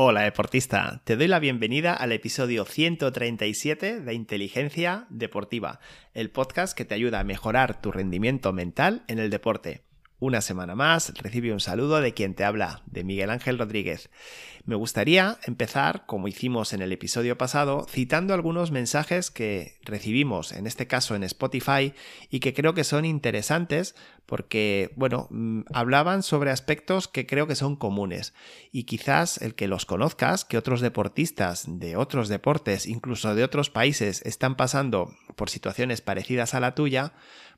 Hola deportista, te doy la bienvenida al episodio 137 de Inteligencia Deportiva, el podcast que te ayuda a mejorar tu rendimiento mental en el deporte. Una semana más recibe un saludo de quien te habla, de Miguel Ángel Rodríguez. Me gustaría empezar, como hicimos en el episodio pasado, citando algunos mensajes que recibimos, en este caso en Spotify, y que creo que son interesantes porque, bueno, mm, hablaban sobre aspectos que creo que son comunes. Y quizás el que los conozcas, que otros deportistas de otros deportes, incluso de otros países, están pasando por situaciones parecidas a la tuya,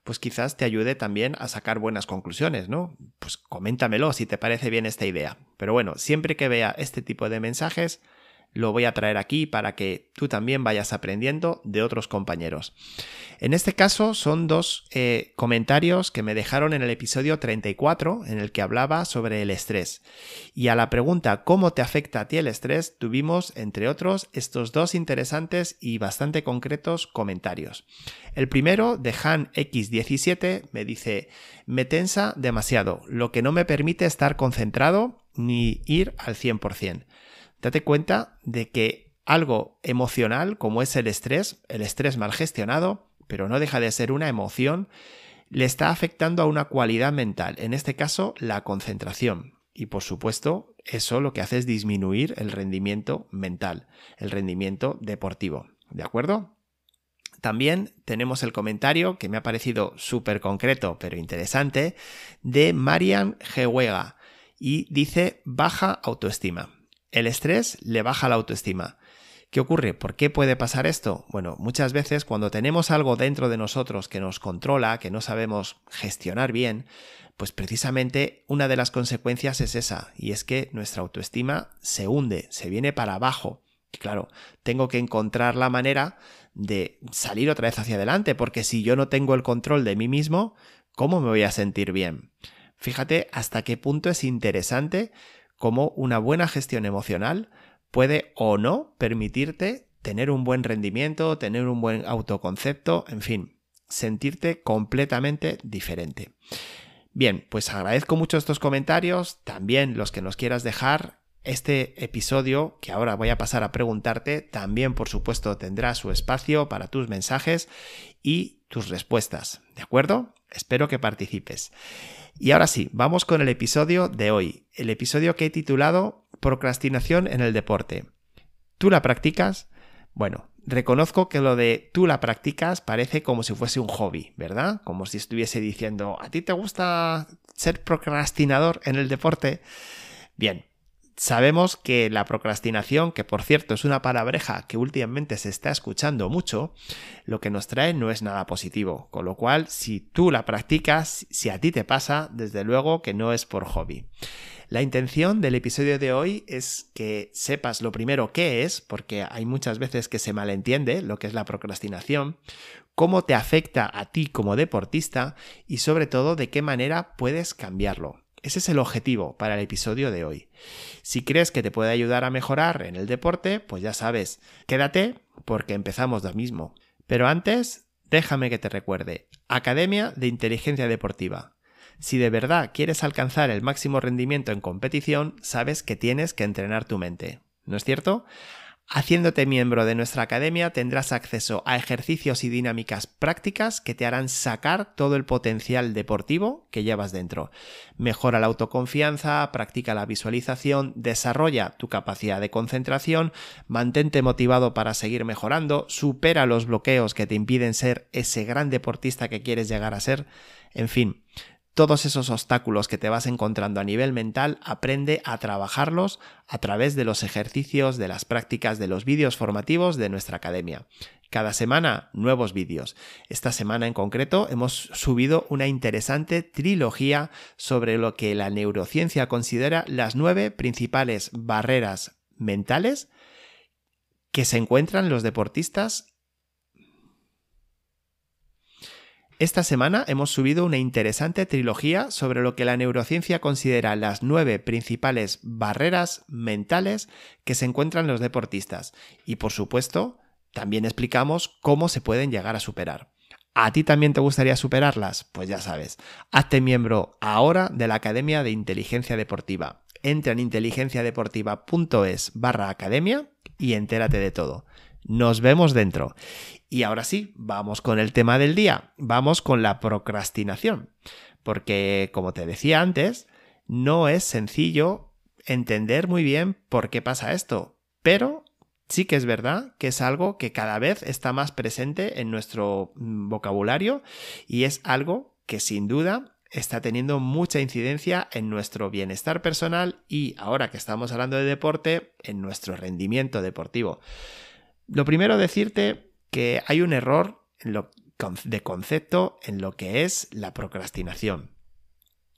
pues quizás te ayude también a sacar buenas conclusiones, ¿no? Pues coméntamelo si te parece bien esta idea. Pero bueno, siempre que vea este tipo de mensajes, lo voy a traer aquí para que tú también vayas aprendiendo de otros compañeros. En este caso son dos eh, comentarios que me dejaron en el episodio 34 en el que hablaba sobre el estrés. Y a la pregunta ¿cómo te afecta a ti el estrés? tuvimos, entre otros, estos dos interesantes y bastante concretos comentarios. El primero, de Han X17, me dice, me tensa demasiado, lo que no me permite estar concentrado ni ir al 100% date cuenta de que algo emocional como es el estrés, el estrés mal gestionado, pero no deja de ser una emoción, le está afectando a una cualidad mental, en este caso la concentración. Y por supuesto, eso lo que hace es disminuir el rendimiento mental, el rendimiento deportivo. ¿De acuerdo? También tenemos el comentario que me ha parecido súper concreto pero interesante de Marian Gehuega y dice baja autoestima. El estrés le baja la autoestima. ¿Qué ocurre? ¿Por qué puede pasar esto? Bueno, muchas veces cuando tenemos algo dentro de nosotros que nos controla, que no sabemos gestionar bien, pues precisamente una de las consecuencias es esa, y es que nuestra autoestima se hunde, se viene para abajo. Y claro, tengo que encontrar la manera de salir otra vez hacia adelante, porque si yo no tengo el control de mí mismo, ¿cómo me voy a sentir bien? Fíjate hasta qué punto es interesante cómo una buena gestión emocional puede o no permitirte tener un buen rendimiento, tener un buen autoconcepto, en fin, sentirte completamente diferente. Bien, pues agradezco mucho estos comentarios, también los que nos quieras dejar. Este episodio, que ahora voy a pasar a preguntarte, también por supuesto tendrá su espacio para tus mensajes y tus respuestas, ¿de acuerdo? Espero que participes. Y ahora sí, vamos con el episodio de hoy, el episodio que he titulado Procrastinación en el deporte. ¿Tú la practicas? Bueno, reconozco que lo de tú la practicas parece como si fuese un hobby, ¿verdad? Como si estuviese diciendo, ¿a ti te gusta ser procrastinador en el deporte? Bien, Sabemos que la procrastinación, que por cierto es una palabreja que últimamente se está escuchando mucho, lo que nos trae no es nada positivo. Con lo cual, si tú la practicas, si a ti te pasa, desde luego que no es por hobby. La intención del episodio de hoy es que sepas lo primero qué es, porque hay muchas veces que se malentiende lo que es la procrastinación, cómo te afecta a ti como deportista y sobre todo de qué manera puedes cambiarlo. Ese es el objetivo para el episodio de hoy. Si crees que te puede ayudar a mejorar en el deporte, pues ya sabes, quédate porque empezamos lo mismo. Pero antes, déjame que te recuerde, Academia de Inteligencia Deportiva. Si de verdad quieres alcanzar el máximo rendimiento en competición, sabes que tienes que entrenar tu mente. ¿No es cierto? Haciéndote miembro de nuestra academia tendrás acceso a ejercicios y dinámicas prácticas que te harán sacar todo el potencial deportivo que llevas dentro. Mejora la autoconfianza, practica la visualización, desarrolla tu capacidad de concentración, mantente motivado para seguir mejorando, supera los bloqueos que te impiden ser ese gran deportista que quieres llegar a ser. En fin, todos esos obstáculos que te vas encontrando a nivel mental, aprende a trabajarlos a través de los ejercicios, de las prácticas, de los vídeos formativos de nuestra academia. Cada semana, nuevos vídeos. Esta semana en concreto hemos subido una interesante trilogía sobre lo que la neurociencia considera las nueve principales barreras mentales que se encuentran los deportistas Esta semana hemos subido una interesante trilogía sobre lo que la neurociencia considera las nueve principales barreras mentales que se encuentran los deportistas y por supuesto también explicamos cómo se pueden llegar a superar. ¿A ti también te gustaría superarlas? Pues ya sabes, hazte miembro ahora de la Academia de Inteligencia Deportiva. Entra en inteligenciadeportiva.es barra academia y entérate de todo. Nos vemos dentro. Y ahora sí, vamos con el tema del día. Vamos con la procrastinación. Porque, como te decía antes, no es sencillo entender muy bien por qué pasa esto. Pero sí que es verdad que es algo que cada vez está más presente en nuestro mm, vocabulario y es algo que sin duda está teniendo mucha incidencia en nuestro bienestar personal y ahora que estamos hablando de deporte, en nuestro rendimiento deportivo. Lo primero decirte que hay un error de concepto en lo que es la procrastinación.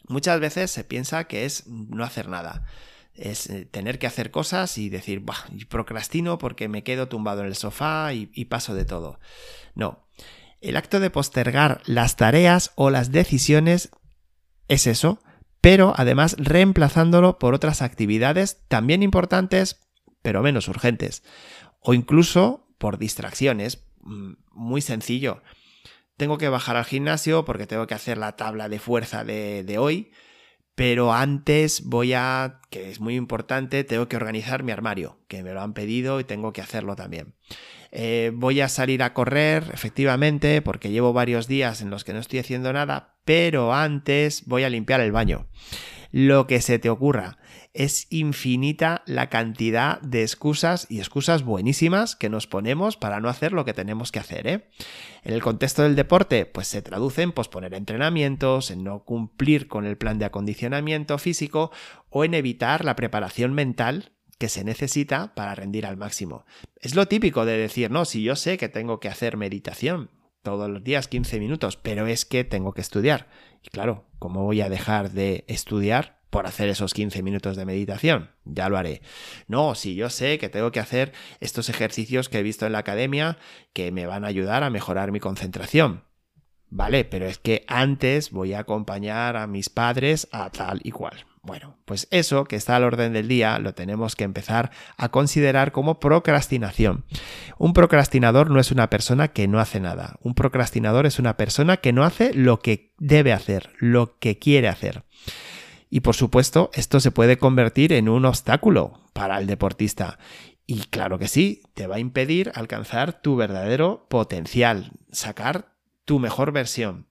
Muchas veces se piensa que es no hacer nada es eh, tener que hacer cosas y decir, bah, procrastino porque me quedo tumbado en el sofá y, y paso de todo. No. El acto de postergar las tareas o las decisiones es eso, pero además reemplazándolo por otras actividades también importantes, pero menos urgentes. O incluso por distracciones. Mm, muy sencillo. Tengo que bajar al gimnasio porque tengo que hacer la tabla de fuerza de, de hoy pero antes voy a, que es muy importante, tengo que organizar mi armario, que me lo han pedido y tengo que hacerlo también. Eh, voy a salir a correr, efectivamente, porque llevo varios días en los que no estoy haciendo nada, pero antes voy a limpiar el baño. Lo que se te ocurra es infinita la cantidad de excusas y excusas buenísimas que nos ponemos para no hacer lo que tenemos que hacer. ¿eh? En el contexto del deporte, pues se traduce en posponer entrenamientos, en no cumplir con el plan de acondicionamiento físico o en evitar la preparación mental que se necesita para rendir al máximo. Es lo típico de decir, no, si yo sé que tengo que hacer meditación todos los días 15 minutos, pero es que tengo que estudiar. Y claro, ¿cómo voy a dejar de estudiar por hacer esos 15 minutos de meditación. Ya lo haré. No, si yo sé que tengo que hacer estos ejercicios que he visto en la academia que me van a ayudar a mejorar mi concentración. Vale, pero es que antes voy a acompañar a mis padres a tal y cual. Bueno, pues eso que está al orden del día lo tenemos que empezar a considerar como procrastinación. Un procrastinador no es una persona que no hace nada. Un procrastinador es una persona que no hace lo que debe hacer, lo que quiere hacer. Y por supuesto, esto se puede convertir en un obstáculo para el deportista. Y claro que sí, te va a impedir alcanzar tu verdadero potencial, sacar tu mejor versión.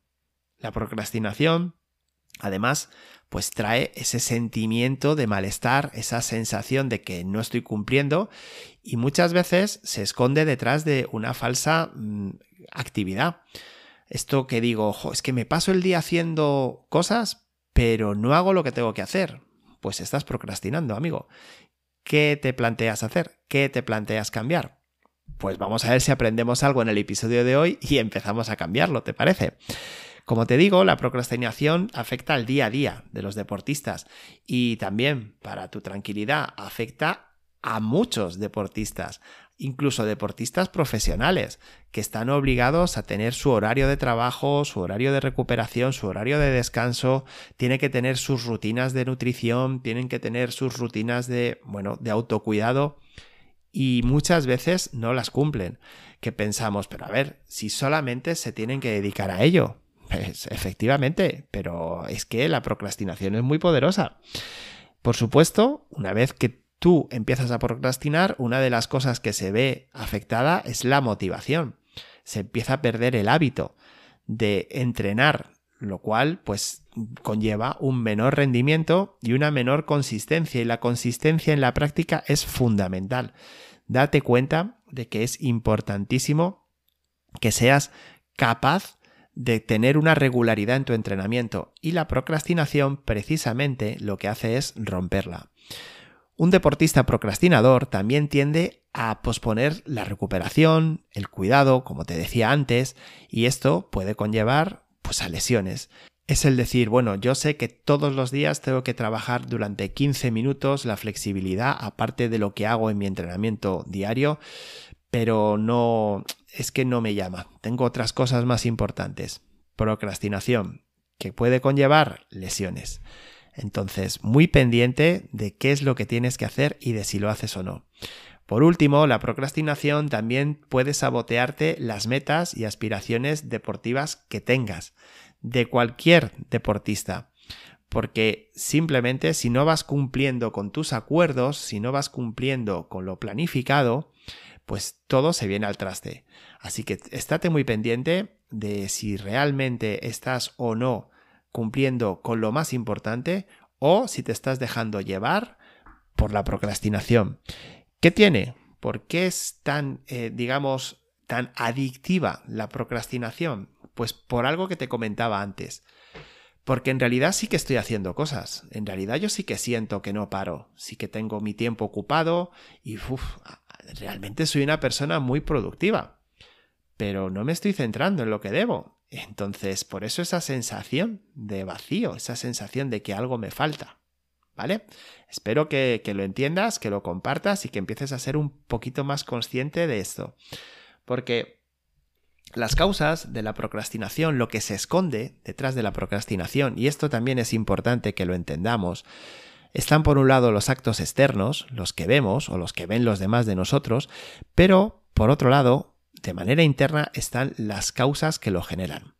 La procrastinación, además, pues trae ese sentimiento de malestar, esa sensación de que no estoy cumpliendo y muchas veces se esconde detrás de una falsa mm, actividad. Esto que digo, es que me paso el día haciendo cosas, pero no hago lo que tengo que hacer. Pues estás procrastinando, amigo. ¿Qué te planteas hacer? ¿Qué te planteas cambiar? Pues vamos a ver si aprendemos algo en el episodio de hoy y empezamos a cambiarlo, ¿te parece? Como te digo, la procrastinación afecta al día a día de los deportistas y también, para tu tranquilidad, afecta a muchos deportistas incluso deportistas profesionales, que están obligados a tener su horario de trabajo, su horario de recuperación, su horario de descanso, tienen que tener sus rutinas de nutrición, tienen que tener sus rutinas de, bueno, de autocuidado y muchas veces no las cumplen. Que pensamos, pero a ver, si solamente se tienen que dedicar a ello. Pues efectivamente, pero es que la procrastinación es muy poderosa. Por supuesto, una vez que tú empiezas a procrastinar, una de las cosas que se ve afectada es la motivación. Se empieza a perder el hábito de entrenar, lo cual pues conlleva un menor rendimiento y una menor consistencia y la consistencia en la práctica es fundamental. Date cuenta de que es importantísimo que seas capaz de tener una regularidad en tu entrenamiento y la procrastinación precisamente lo que hace es romperla. Un deportista procrastinador también tiende a posponer la recuperación, el cuidado, como te decía antes, y esto puede conllevar pues a lesiones. Es el decir, bueno, yo sé que todos los días tengo que trabajar durante 15 minutos la flexibilidad, aparte de lo que hago en mi entrenamiento diario, pero no, es que no me llama. Tengo otras cosas más importantes. Procrastinación, que puede conllevar lesiones. Entonces, muy pendiente de qué es lo que tienes que hacer y de si lo haces o no. Por último, la procrastinación también puede sabotearte las metas y aspiraciones deportivas que tengas, de cualquier deportista. porque simplemente si no vas cumpliendo con tus acuerdos, si no vas cumpliendo con lo planificado, pues todo se viene al traste. Así que estate muy pendiente de si realmente estás o no cumpliendo con lo más importante o si te estás dejando llevar por la procrastinación. ¿Qué tiene? ¿Por qué es tan, eh, digamos, tan adictiva la procrastinación? Pues por algo que te comentaba antes. Porque en realidad sí que estoy haciendo cosas. En realidad yo sí que siento que no paro. Sí que tengo mi tiempo ocupado y realmente soy una persona muy productiva. Pero no me estoy centrando en lo que debo. Entonces, por eso esa sensación de vacío, esa sensación de que algo me falta. ¿Vale? Espero que, lo entiendas, que lo compartas y que empieces a ser un poquito más consciente de esto. Porque las causas de la procrastinación, lo que se esconde detrás de la procrastinación, y esto también es importante que lo entendamos, están por un lado los actos externos, los que vemos o los que ven los demás de nosotros, pero por otro lado de manera interna están las causas que lo generan.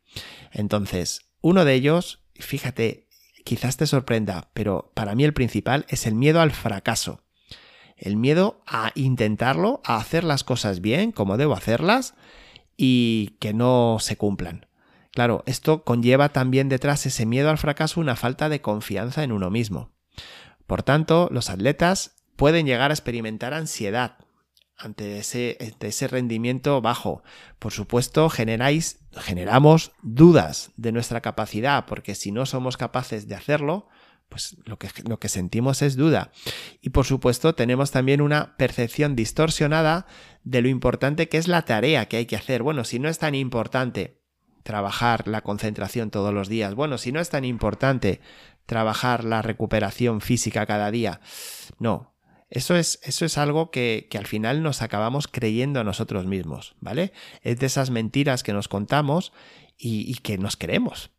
Entonces, uno de ellos, fíjate, quizás te sorprenda, pero para mí el principal es el miedo al fracaso. El miedo a intentarlo, a hacer las cosas bien, como debo hacerlas, y que no se cumplan. Claro, esto conlleva también detrás ese miedo al fracaso una falta de confianza en uno mismo. Por tanto, los atletas pueden llegar a experimentar ansiedad, ante ese, rendimiento bajo. Por supuesto, generáis, generamos dudas de nuestra capacidad, porque si no somos capaces de hacerlo, pues lo que sentimos es duda. Y por supuesto, tenemos también una percepción distorsionada de lo importante que es la tarea que hay que hacer. Bueno, si no es tan importante trabajar la concentración todos los días, bueno, si no es tan importante trabajar la recuperación física cada día, no, eso es, eso es algo que, al final nos acabamos creyendo a nosotros mismos, ¿vale? Es de esas mentiras que nos contamos y, y que nos creemos.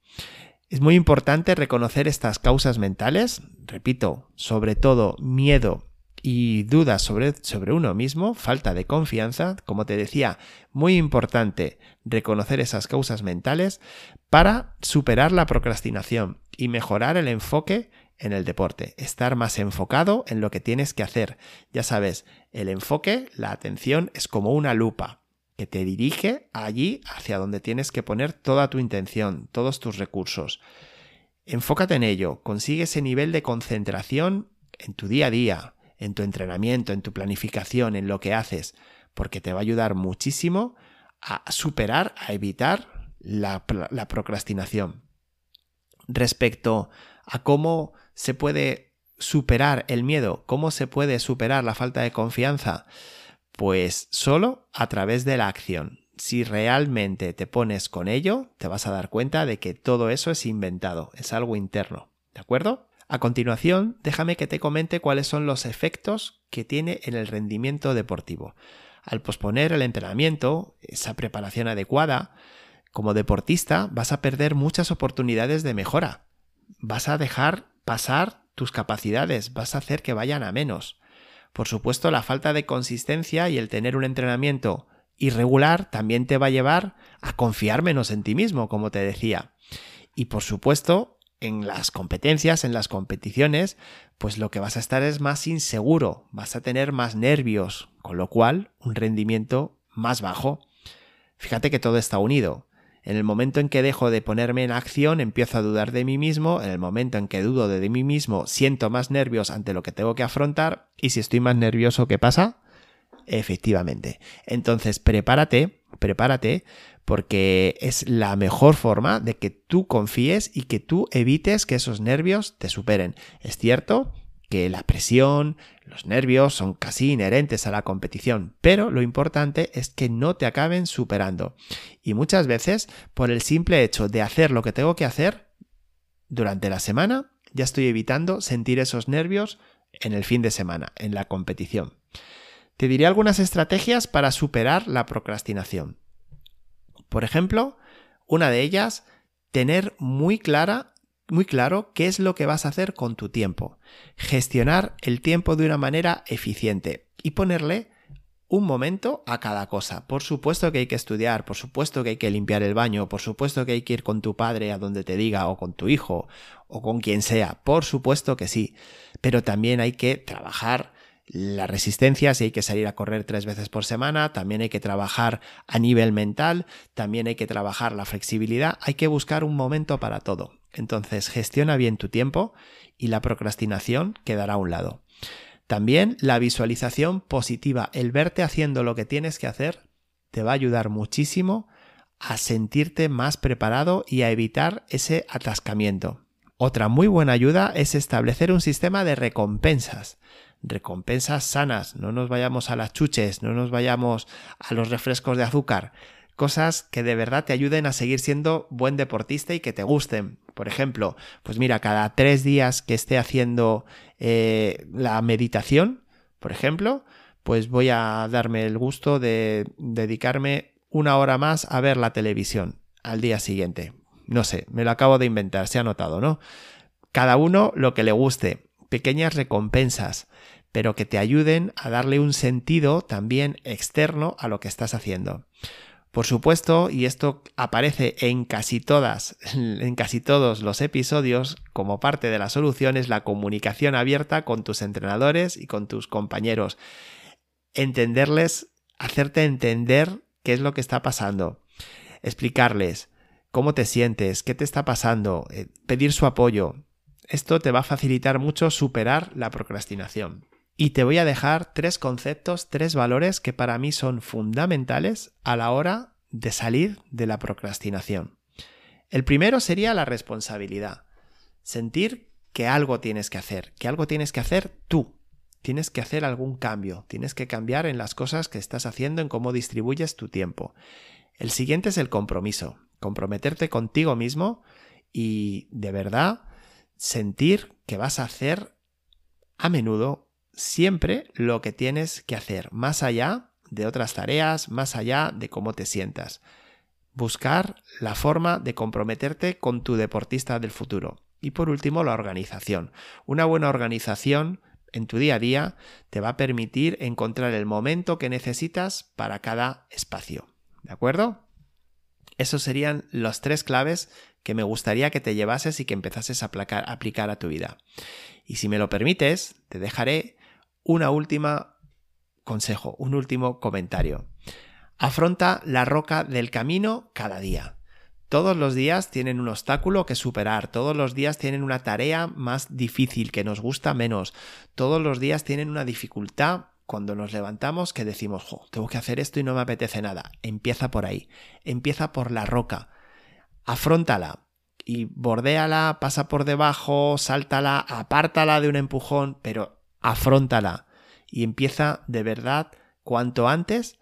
Es muy importante reconocer estas causas mentales, repito, sobre todo miedo y dudas sobre, sobre, uno mismo, falta de confianza, como te decía, muy importante reconocer esas causas mentales para superar la procrastinación y mejorar el enfoque en el deporte, estar más enfocado en lo que tienes que hacer. Ya sabes, el enfoque, la atención es como una lupa que te dirige allí hacia donde tienes que poner toda tu intención, todos tus recursos. Enfócate en ello, consigue ese nivel de concentración en tu día a día, en tu entrenamiento, en tu planificación, en lo que haces, porque te va a ayudar muchísimo a superar, a evitar la, la procrastinación. Respecto a cómo se puede superar el miedo? ¿Cómo se puede superar la falta de confianza? Pues solo a través de la acción. Si realmente te pones con ello, te vas a dar cuenta de que todo eso es inventado, es algo interno. ¿De acuerdo? A continuación, déjame que te comente cuáles son los efectos que tiene en el rendimiento deportivo. Al posponer el entrenamiento, esa preparación adecuada, como deportista vas a perder muchas oportunidades de mejora. Vas a dejar pasar tus capacidades, vas a hacer que vayan a menos. Por supuesto, la falta de consistencia y el tener un entrenamiento irregular también te va a llevar a confiar menos en ti mismo, como te decía. Y por supuesto, en las competencias, en las competiciones, pues lo que vas a estar es más inseguro, vas a tener más nervios, con lo cual un rendimiento más bajo. Fíjate que todo está unido. En el momento en que dejo de ponerme en acción, empiezo a dudar de mí mismo. En el momento en que dudo de mí mismo, siento más nervios ante lo que tengo que afrontar. Y si estoy más nervioso, ¿qué pasa? Efectivamente. Entonces, prepárate, prepárate, porque es la mejor forma de que tú confíes y que tú evites que esos nervios te superen. Es cierto que la presión, los nervios son casi inherentes a la competición, pero lo importante es que no te acaben superando. Y muchas veces, por el simple hecho de hacer lo que tengo que hacer durante la semana, ya estoy evitando sentir esos nervios en el fin de semana, en la competición. Te diré algunas estrategias para superar la procrastinación. Por ejemplo, una de ellas, tener muy clara muy claro qué es lo que vas a hacer con tu tiempo, gestionar el tiempo de una manera eficiente y ponerle un momento a cada cosa. Por supuesto que hay que estudiar, por supuesto que hay que limpiar el baño, por supuesto que hay que ir con tu padre a donde te diga, o con tu hijo, o con quien sea, por supuesto que sí. Pero también hay que trabajar la resistencia, si hay que salir a correr tres veces por semana, también hay que trabajar a nivel mental, también hay que trabajar la flexibilidad, hay que buscar un momento para todo. Entonces gestiona bien tu tiempo y la procrastinación quedará a un lado. También la visualización positiva, el verte haciendo lo que tienes que hacer, te va a ayudar muchísimo a sentirte más preparado y a evitar ese atascamiento. Otra muy buena ayuda es establecer un sistema de recompensas. Recompensas sanas, no nos vayamos a las chuches, no nos vayamos a los refrescos de azúcar, cosas que de verdad te ayuden a seguir siendo buen deportista y que te gusten. Por ejemplo, pues mira, cada tres días que esté haciendo eh, la meditación, por ejemplo, pues voy a darme el gusto de dedicarme una hora más a ver la televisión al día siguiente. No sé, me lo acabo de inventar, se ha notado, ¿no? Cada uno lo que le guste, pequeñas recompensas, pero que te ayuden a darle un sentido también externo a lo que estás haciendo. Por supuesto, y esto aparece en casi todas, en casi todos los episodios, como parte de la solución es la comunicación abierta con tus entrenadores y con tus compañeros. Entenderles, hacerte entender qué es lo que está pasando. Explicarles cómo te sientes, qué te está pasando, eh, pedir su apoyo. Esto te va a facilitar mucho superar la procrastinación. Y te voy a dejar tres conceptos, tres valores que para mí son fundamentales a la hora de salir de la procrastinación. El primero sería la responsabilidad. Sentir que algo tienes que hacer, que algo tienes que hacer tú. Tienes que hacer algún cambio, tienes que cambiar en las cosas que estás haciendo, en cómo distribuyes tu tiempo. El siguiente es el compromiso, comprometerte contigo mismo y de verdad sentir que vas a hacer a menudo siempre lo que tienes que hacer, más allá de otras tareas, más allá de cómo te sientas. Buscar la forma de comprometerte con tu deportista del futuro. Y por último, la organización. Una buena organización en tu día a día te va a permitir encontrar el momento que necesitas para cada espacio. ¿De acuerdo? Esos serían los tres claves que me gustaría que te llevases y que empezases a aplicar a tu vida. Y si me lo permites, te dejaré una última consejo, un último comentario. Afronta la roca del camino cada día. Todos los días tienen un obstáculo que superar, todos los días tienen una tarea más difícil que nos gusta menos, todos los días tienen una dificultad cuando nos levantamos que decimos, tengo que hacer esto y no me apetece nada. Empieza por ahí, empieza por la roca, afrontala y bordéala, pasa por debajo, sáltala, apártala de un empujón, pero afrontala y empieza de verdad cuanto antes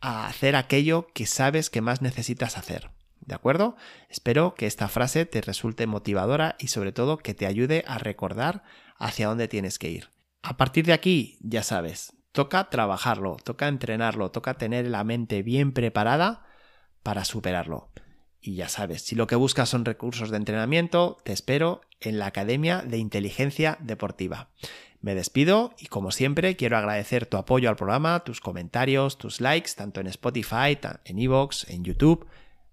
a hacer aquello que sabes que más necesitas hacer. ¿De acuerdo? Espero que esta frase te resulte motivadora y sobre todo que te ayude a recordar hacia dónde tienes que ir. A partir de aquí, ya sabes, toca trabajarlo, toca entrenarlo, toca tener la mente bien preparada para superarlo. Y ya sabes, si lo que buscas son recursos de entrenamiento, te espero en la Academia de Inteligencia Deportiva. Me despido y como siempre quiero agradecer tu apoyo al programa, tus comentarios, tus likes, tanto en Spotify, en Evox, en YouTube.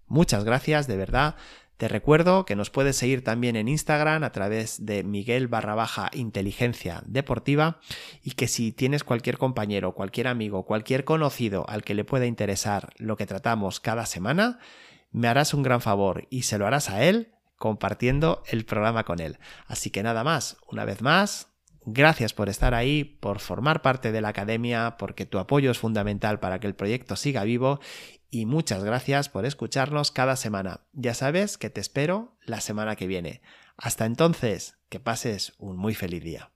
Muchas gracias, de verdad. Te recuerdo que nos puedes seguir también en Instagram a través de Miguel barra baja inteligencia deportiva y que si tienes cualquier compañero, cualquier amigo, cualquier conocido al que le pueda interesar lo que tratamos cada semana, me harás un gran favor y se lo harás a él compartiendo el programa con él. Así que nada más, una vez más, Gracias por estar ahí, por formar parte de la academia, porque tu apoyo es fundamental para que el proyecto siga vivo y muchas gracias por escucharnos cada semana. Ya sabes que te espero la semana que viene. Hasta entonces, que pases un muy feliz día.